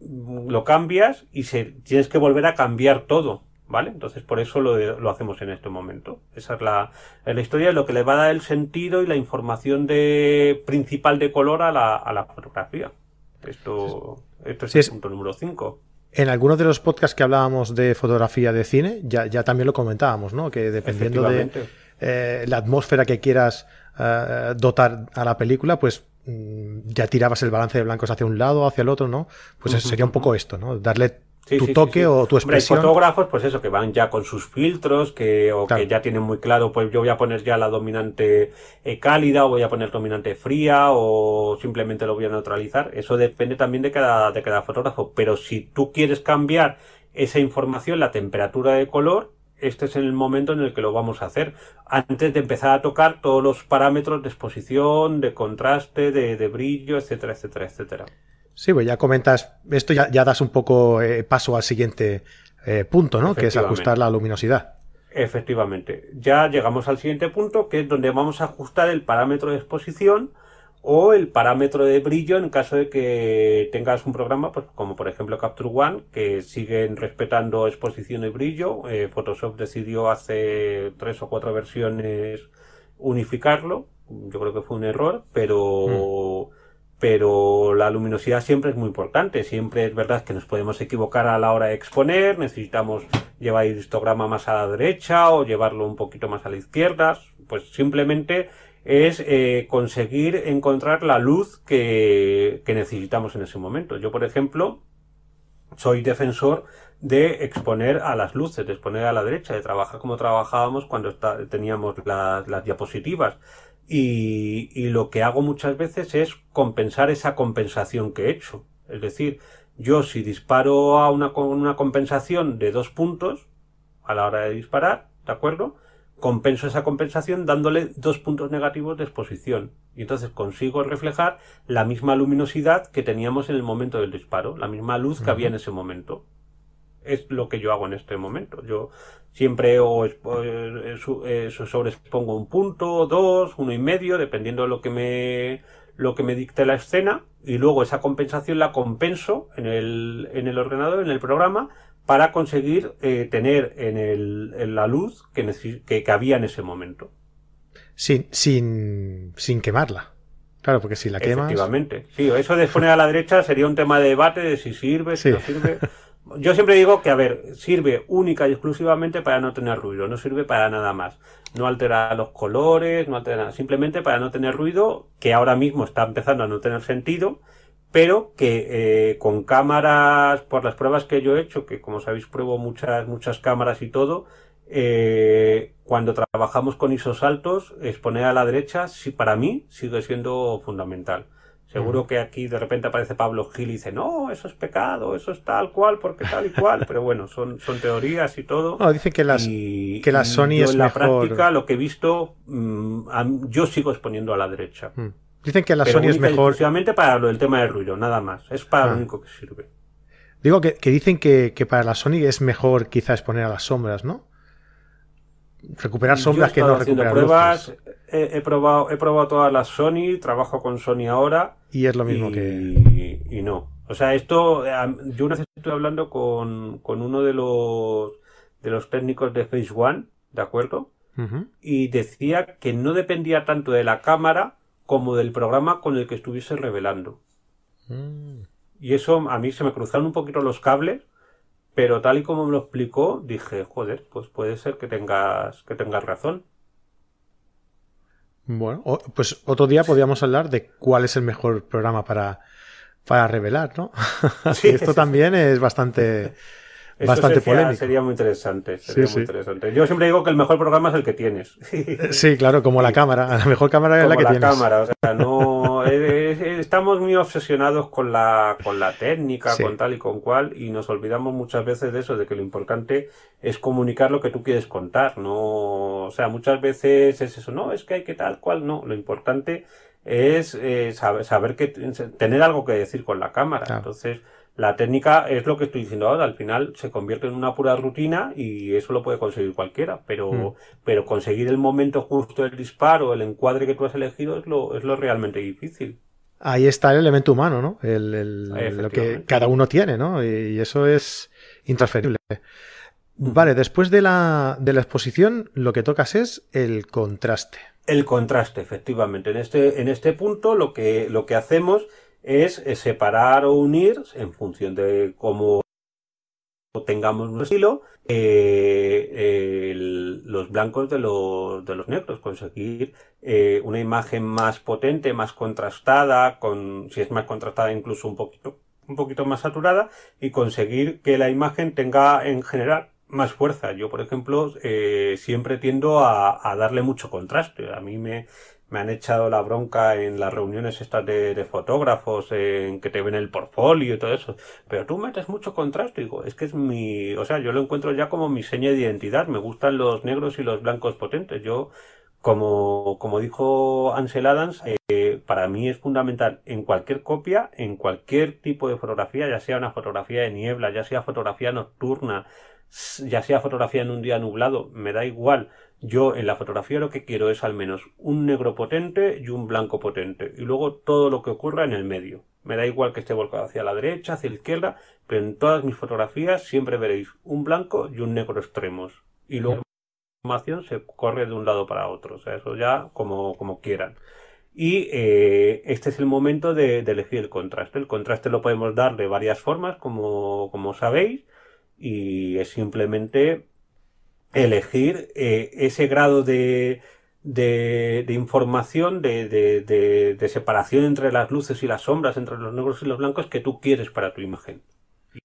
Lo cambias y se, tienes que volver a cambiar todo. ¿Vale? Entonces por eso lo, lo hacemos en este momento. Esa es la, la historia, lo que le va a dar el sentido y la información de, principal de color a la, a la fotografía. Esto, esto es sí, el punto número 5. En algunos de los podcasts que hablábamos de fotografía de cine, ya, ya también lo comentábamos, ¿no? Que dependiendo de eh, la atmósfera que quieras eh, dotar a la película, pues mm, ya tirabas el balance de blancos hacia un lado o hacia el otro, ¿no? Pues uh -huh. sería un poco esto, ¿no? Darle Sí, tu sí, toque sí, o tu expresión. Hombre, fotógrafos, pues eso, que van ya con sus filtros, que, o claro. que ya tienen muy claro, pues yo voy a poner ya la dominante eh, cálida, o voy a poner dominante fría, o simplemente lo voy a neutralizar. Eso depende también de cada, de cada fotógrafo. Pero si tú quieres cambiar esa información, la temperatura de color, este es el momento en el que lo vamos a hacer. Antes de empezar a tocar todos los parámetros de exposición, de contraste, de, de brillo, etcétera, etcétera, etcétera. Sí, pues ya comentas, esto ya, ya das un poco eh, paso al siguiente eh, punto, ¿no? Que es ajustar la luminosidad. Efectivamente. Ya llegamos al siguiente punto, que es donde vamos a ajustar el parámetro de exposición o el parámetro de brillo en caso de que tengas un programa, pues como por ejemplo Capture One, que siguen respetando exposición y brillo. Eh, Photoshop decidió hace tres o cuatro versiones unificarlo. Yo creo que fue un error, pero... Mm pero la luminosidad siempre es muy importante. Siempre es verdad que nos podemos equivocar a la hora de exponer, necesitamos llevar el histograma más a la derecha o llevarlo un poquito más a la izquierda. Pues simplemente es eh, conseguir encontrar la luz que, necesitamos en ese momento. Yo, por ejemplo, soy defensor de exponer a las luces, de exponer a la derecha, de trabajar como trabajábamos cuando teníamos las diapositivas. Y, y, lo que hago muchas veces es compensar esa compensación que he hecho. Es decir, yo si disparo a una, una compensación de dos puntos a la hora de disparar, ¿de acuerdo? Compenso esa compensación dándole dos puntos negativos de exposición. Y entonces consigo reflejar la misma luminosidad que teníamos en el momento del disparo, la misma luz que uh -huh. había en ese momento es lo que yo hago en este momento. Yo siempre o eh, eh, sobreexpongo un punto, dos, uno y medio, dependiendo de lo que me lo que me dicte la escena, y luego esa compensación la compenso en el, en el ordenador, en el programa, para conseguir eh, tener en, el, en la luz que, que, que, había en ese momento. Sin, sin, sin quemarla. Claro, porque si la quemas. Efectivamente. Sí, eso de poner a la derecha sería un tema de debate de si sirve, si sí. no sirve. Yo siempre digo que, a ver, sirve única y exclusivamente para no tener ruido, no sirve para nada más. No altera los colores, no altera nada, simplemente para no tener ruido, que ahora mismo está empezando a no tener sentido, pero que eh, con cámaras, por las pruebas que yo he hecho, que como sabéis pruebo muchas, muchas cámaras y todo, eh, cuando trabajamos con ISOs altos, exponer a la derecha, sí, para mí sigue siendo fundamental. Seguro que aquí de repente aparece Pablo Gil y dice, no, eso es pecado, eso es tal cual, porque tal y cual. Pero bueno, son, son teorías y todo. No, dice que las, y, que las Sony yo es en la mejor... práctica, lo que he visto, mmm, yo sigo exponiendo a la derecha. Mm. Dicen que la Pero Sony es mejor. Exclusivamente para lo del tema del ruido, nada más. Es para ah. lo único que sirve. Digo que, que dicen que, que, para la Sony es mejor quizás exponer a las sombras, ¿no? Recuperar sombras que no recuperar pruebas, luces. He, he, probado, he probado todas las Sony, trabajo con Sony ahora. Y es lo mismo y, que. y no. O sea, esto, yo una vez estuve hablando con, con uno de los, de los técnicos de Phase One, ¿de acuerdo? Y decía que no dependía tanto de la cámara como del programa con el que estuviese revelando. Mm. Y eso a mí se me cruzaron un poquito los cables, pero tal y como me lo explicó, dije, joder, pues puede ser que tengas, que tengas razón. Bueno, pues otro día podríamos hablar de cuál es el mejor programa para, para revelar, ¿no? Sí. Esto también es bastante, bastante polémico. Sería muy interesante, sería muy interesante. Yo siempre digo que el mejor programa es el que tienes. Sí, claro, como la cámara. La mejor cámara es la que la cámara, o sea, no... estamos muy obsesionados con la, con la técnica, con tal y con cual, y nos olvidamos muchas veces de eso, de que lo importante es comunicar lo que tú quieres contar, no... O sea, muchas veces es eso, no, es que hay que tal cual, no. Lo importante es eh, saber, saber que tener algo que decir con la cámara. Entonces la técnica es lo que estoy diciendo ahora, al final se convierte en una pura rutina y eso lo puede conseguir cualquiera, pero, hmm. pero conseguir el momento justo del disparo, el encuadre que tú has elegido es lo, es lo realmente difícil. Ahí está el elemento humano, ¿no? El, lo que cada uno tiene, ¿no? Y eso es intransferible. Vale, después de la, de la exposición, lo que tocas es el contraste. El contraste, efectivamente. En este, en este punto lo que, lo que hacemos es, separar o unir en función de cómo tengamos un estilo eh, los blancos de los, de los negros conseguir eh, una imagen más potente más contrastada con si es más contrastada incluso un poquito un poquito más saturada y conseguir que la imagen tenga en general más fuerza. Yo, por ejemplo, eh, siempre tiendo a, a, darle mucho contraste. A mí me, me han echado la bronca en las reuniones estas de, fotógrafos, en que te ven el portfolio y todo eso. Pero tú metes mucho contraste, digo, es que es mi, o sea, yo lo encuentro ya como mi seña de identidad. Me gustan los negros y los blancos potentes. Yo, como, como dijo Ansel Adams, eh, para mí es fundamental en cualquier copia, en cualquier tipo de fotografía, ya sea una fotografía de niebla, ya sea fotografía nocturna, ya sea fotografía en un día nublado, me da igual yo en la fotografía lo que quiero es al menos un negro potente y un blanco potente. Y luego todo lo que ocurra en el medio. Me da igual que esté volcado hacia la derecha, hacia la izquierda, pero en todas mis fotografías siempre veréis un blanco y un negro extremos. Y luego la información se corre de un lado para otro. O sea, eso ya como, como quieran. Y eh, este es el momento de, de, elegir el contraste. El contraste lo podemos dar de varias formas, como, como sabéis, y es simplemente elegir eh, ese grado de, de, información, de, de, separación entre las luces y las sombras, entre los negros y los blancos que tú quieres para tu imagen.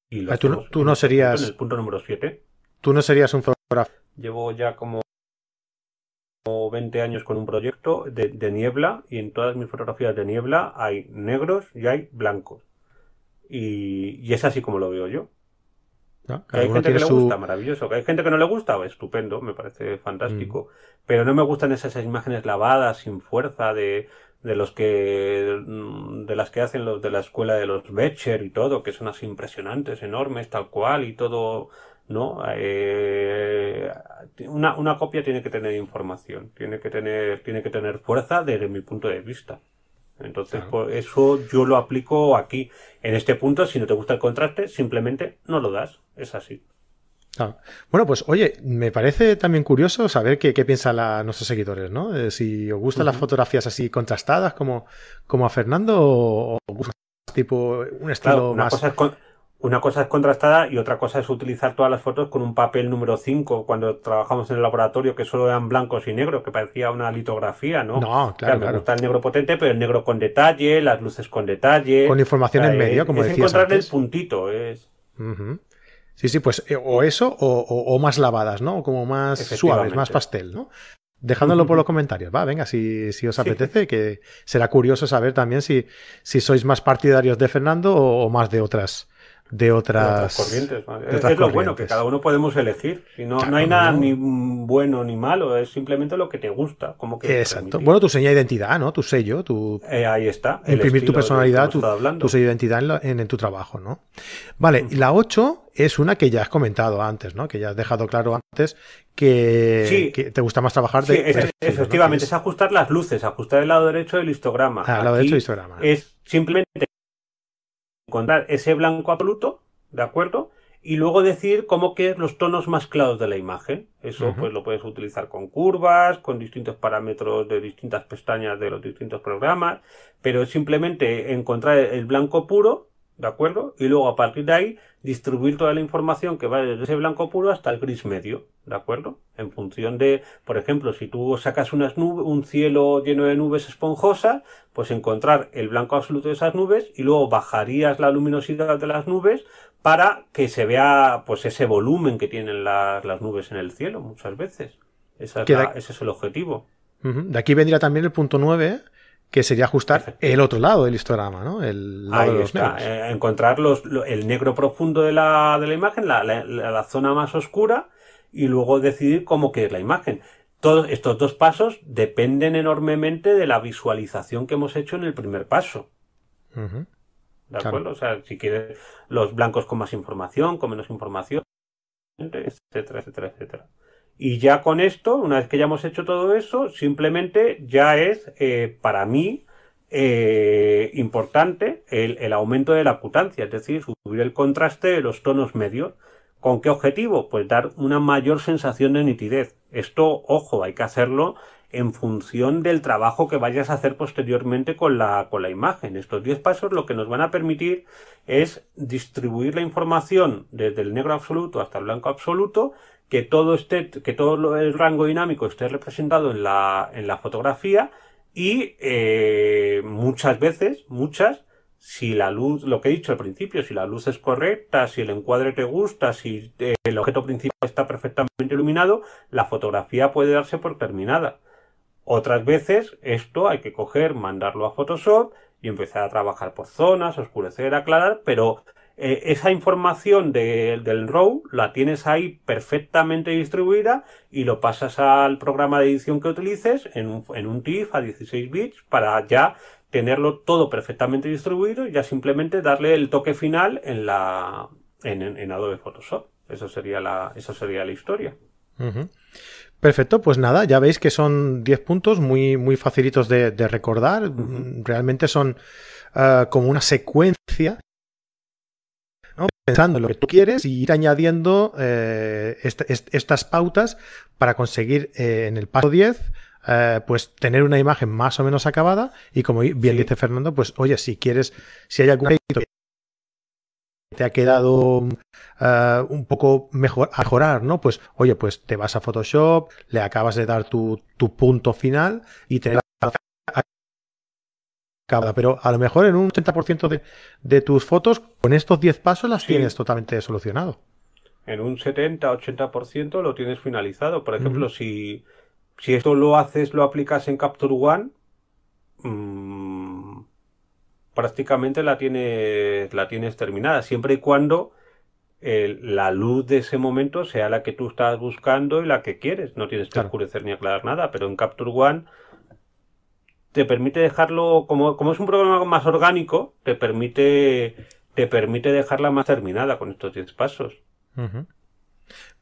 Y, ah, tú, no, serías... el punto número 7. Tú no serías un fotógrafo. Llevo ya como 20 años con un proyecto de, de, niebla y en todas mis fotografías de niebla hay negros y hay blancos. Y, y es así como lo veo yo hay gente que le gusta, maravilloso. Que hay gente que no le gusta, estupendo, me parece fantástico. Mm. Pero no me gustan esas imágenes lavadas, sin fuerza, de, de los que, de las que hacen los de la escuela de los Becher y todo, que son así impresionantes, enormes, tal cual, y todo, ¿no? Eh, una, una copia tiene que tener información, tiene que tener, tiene que tener fuerza desde mi punto de vista. Entonces, pues, eso yo lo aplico aquí. En este punto, si no te gusta el contraste, simplemente no lo das. Es así. Bueno, pues oye, me parece también curioso saber qué, piensan nuestros seguidores, ¿no? Eh, si os gustan las fotografías así contrastadas como, como a Fernando o, o tipo un estilo más... Una cosa es contrastada y otra cosa es utilizar todas las fotos con un papel número 5 cuando trabajamos en el laboratorio que solo eran blancos y negros, que parecía una litografía, ¿no? No, claro. me gusta el negro potente, pero el negro con detalle, las luces con detalle. Con información en medio, como es decías encontrarle el puntito, es... Sí, sí, pues eh, o eso o, más lavadas, ¿no? Como más suaves, más pastel, ¿no? Dejándolo por los comentarios, va, venga, si, si os apetece, que será curioso saber también si, si sois más partidarios de Fernando o más de otras de otras, corrientes. es, lo bueno, que cada uno podemos elegir. Y no, no hay nada ni bueno ni malo, es simplemente lo que te gusta. Como que Exacto. Bueno, tu seña de identidad, ¿no? Tu sello, tu... Eh, ahí está. Imprimir tu personalidad, tu, tu, sello de identidad en, tu trabajo, ¿no? Vale, y la 8 es una que ya has comentado antes, ¿no? Que ya has dejado claro antes que, te gusta más trabajar de... Sí, efectivamente, es... ajustar las luces, ajustar el lado derecho del histograma. Ah, el lado derecho del histograma. Es simplemente encontrar ese blanco absoluto, ¿de acuerdo? Y luego decir cómo quieres los tonos más claros de la imagen. Eso pues lo puedes utilizar con curvas, con distintos parámetros de distintas pestañas de los distintos programas, pero es simplemente encontrar el blanco puro ¿de acuerdo? Y luego a partir de ahí distribuir toda la información que va desde ese blanco puro hasta el gris medio, ¿de acuerdo? En función de, por ejemplo, si tú sacas unas nubes, un cielo lleno de nubes esponjosas, pues encontrar el blanco absoluto de esas nubes y luego bajarías la luminosidad de las nubes para que se vea pues ese volumen que tienen las, nubes en el cielo muchas veces. ese es el objetivo. De aquí vendría también el punto 9, que sería ajustar el otro lado del histograma, ¿no? El lado de los está. Eh, encontrar el negro profundo de la, de la imagen, la, la, zona más oscura, y luego decidir cómo es la imagen. Todos estos dos pasos dependen enormemente de la visualización que hemos hecho en el primer paso. ¿De acuerdo? O sea, si quieres los blancos con más información, con menos información, etcétera, etcétera, etcétera. Y ya con esto, una vez que ya hemos hecho todo eso, simplemente ya es eh, para mí eh, importante el, aumento de la acutancia, es decir, subir el contraste de los tonos medios. ¿Con qué objetivo? Pues dar una mayor sensación de nitidez. Esto, ojo, hay que hacerlo en función del trabajo que vayas a hacer posteriormente con la, con la imagen. Estos 10 pasos lo que nos van a permitir es distribuir la información desde el negro absoluto hasta el blanco absoluto que todo esté, que todo el rango dinámico esté representado en la, en la fotografía y eh, muchas veces, muchas, si la luz, lo que he dicho al principio, si la luz es correcta, si el encuadre te gusta, si eh, el objeto principal está perfectamente iluminado, la fotografía puede darse por terminada. Otras veces esto hay que coger, mandarlo a Photoshop y empezar a trabajar por zonas, oscurecer, aclarar, pero eh, esa información del RAW la tienes ahí perfectamente distribuida y lo pasas al programa de edición que utilices en un, en un TIFF a 16 bits para ya tenerlo todo perfectamente distribuido y ya simplemente darle el toque final en la en, Adobe Photoshop. Eso sería la, eso sería la historia. Perfecto, pues nada, ya veis que son 10 puntos muy, muy facilitos de, recordar. Realmente son ah, como una secuencia pensando en lo que tú quieres y ir añadiendo eh, estas pautas para conseguir eh, en el paso 10 eh, pues tener una imagen más o menos acabada y como bien dice Fernando, pues oye, si quieres, si hay algún que te ha quedado un poco mejor, mejorar, ¿no? Pues oye, pues te vas a Photoshop, le acabas de dar tu, tu punto final y te pero a lo mejor en un 80% de, de, tus fotos, con estos 10 pasos las tienes totalmente solucionado. En un 70-80% lo tienes finalizado. Por ejemplo, si, si esto lo haces, lo aplicas en Capture One, mmm, prácticamente la tienes, la tienes terminada, siempre y cuando la luz de ese momento sea la que tú estás buscando y la que quieres. No tienes que oscurecer ni aclarar nada, pero en Capture One te permite dejarlo, como, como es un programa más orgánico, te permite, te permite dejarla más terminada con estos 10 pasos.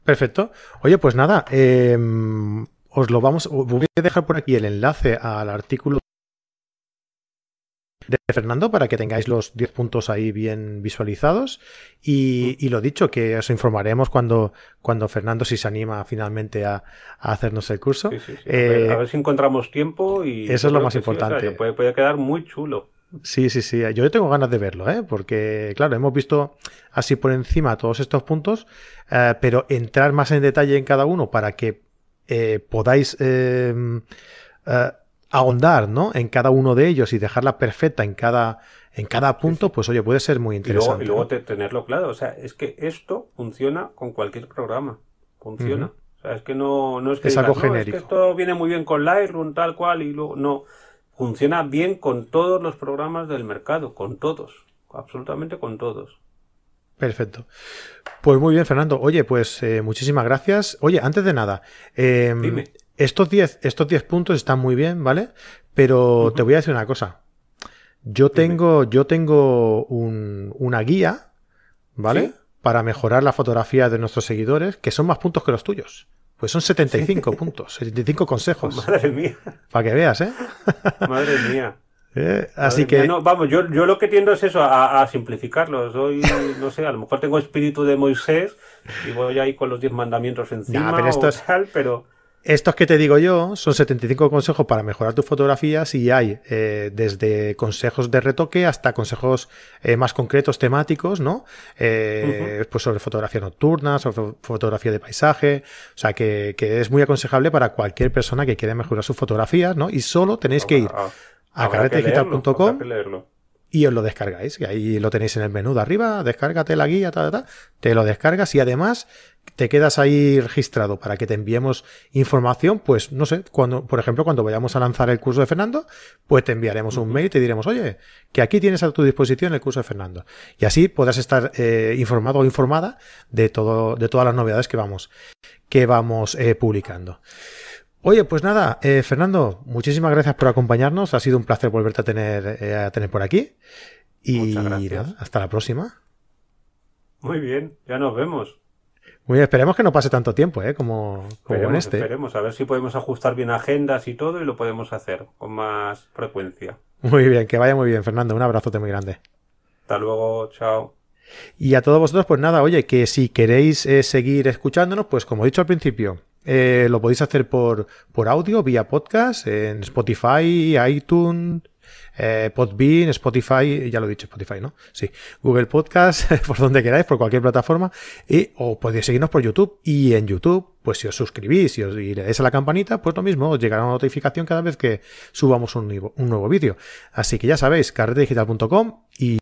Perfecto. Oye, pues nada, em, os lo vamos, voy a dejar por aquí el enlace al artículo de Fernando para que tengáis los 10 puntos ahí bien visualizados. Y, lo dicho, que os informaremos cuando, cuando Fernando si se anima finalmente a, hacernos el curso. Eh, a, ver, si encontramos tiempo y... Eso es lo más importante. puede, quedar muy chulo. Sí, sí, sí. Yo tengo ganas de verlo, ¿eh? porque, claro, hemos visto así por encima todos estos puntos, eh, pero entrar más en detalle en cada uno para que eh, podáis ahondar, ¿no? En cada uno de ellos y dejarla perfecta en cada, en cada punto, pues oye, puede ser muy interesante. Y luego, tenerlo claro, o sea, es que esto funciona con cualquier programa, funciona. O sea, es que no, no es que, algo genérico. esto viene muy bien con Lightroom, tal cual, y luego, no. Funciona bien con todos los programas del mercado, con todos, absolutamente con todos. Perfecto. Pues muy bien, Fernando. Oye, pues eh, muchísimas gracias. Oye, antes de nada, eh, Dime. Estos 10 estos diez puntos están muy bien, ¿vale? Pero te voy a decir una cosa. Yo tengo, yo tengo una guía, ¿vale? Para mejorar la fotografía de nuestros seguidores, que son más puntos que los tuyos. Pues son 75 puntos, 75 consejos. Madre mía. Para que veas, ¿eh? Madre mía. ¿eh? Así que. vamos, yo, yo lo que tiendo es eso, a, simplificarlo. Soy, no sé, a lo mejor tengo espíritu de Moisés y voy ahí con los diez mandamientos encima pero o tal, pero. Estos que te digo yo son 75 consejos para mejorar tus fotografías y hay eh, desde consejos de retoque hasta consejos eh, más concretos, temáticos, ¿no? Eh, Pues sobre fotografía nocturna, sobre fotografía de paisaje. O sea, que, que, es muy aconsejable para cualquier persona que quiera mejorar sus fotografías, ¿no? Y solo tenéis que ir a carretedigital.com y os lo descargáis. Y ahí lo tenéis en el menú de arriba, descárgate la guía, ta, ta, te lo descargas y además te quedas ahí registrado para que te enviemos información, pues no sé, cuando, por ejemplo, cuando vayamos a lanzar el curso de Fernando, pues te enviaremos un mail y te diremos, oye, que aquí tienes a tu disposición el curso de Fernando. Y así podrás estar eh, informado o informada de todo, de todas las novedades que vamos, que vamos eh, publicando. Oye, pues nada, eh, Fernando, muchísimas gracias por acompañarnos. Ha sido un placer volverte a tener, a tener por aquí. Y nada, hasta la próxima. Muy bien, ya nos vemos. Muy bien, esperemos que no pase tanto tiempo, ¿eh? Como, como en este. Esperemos, a ver si podemos ajustar bien agendas y todo y lo podemos hacer con más frecuencia. Muy bien, que vaya muy bien, Fernando. Un abrazote muy grande. Hasta luego, chao. Y a todos vosotros, pues nada, oye, que si queréis eh, seguir escuchándonos, pues como he dicho al principio, eh, lo podéis hacer por, por audio, vía podcast, en Spotify, iTunes, eh, Podbean, Spotify, ya lo he dicho, Spotify, ¿no? Sí, Google Podcast, por donde queráis, por cualquier plataforma, y, o podéis seguirnos por YouTube, y en YouTube, pues si os suscribís y os y a la campanita, pues lo mismo, os llegará una notificación cada vez que subamos un, un nuevo vídeo. Así que ya sabéis, carretedigital.com y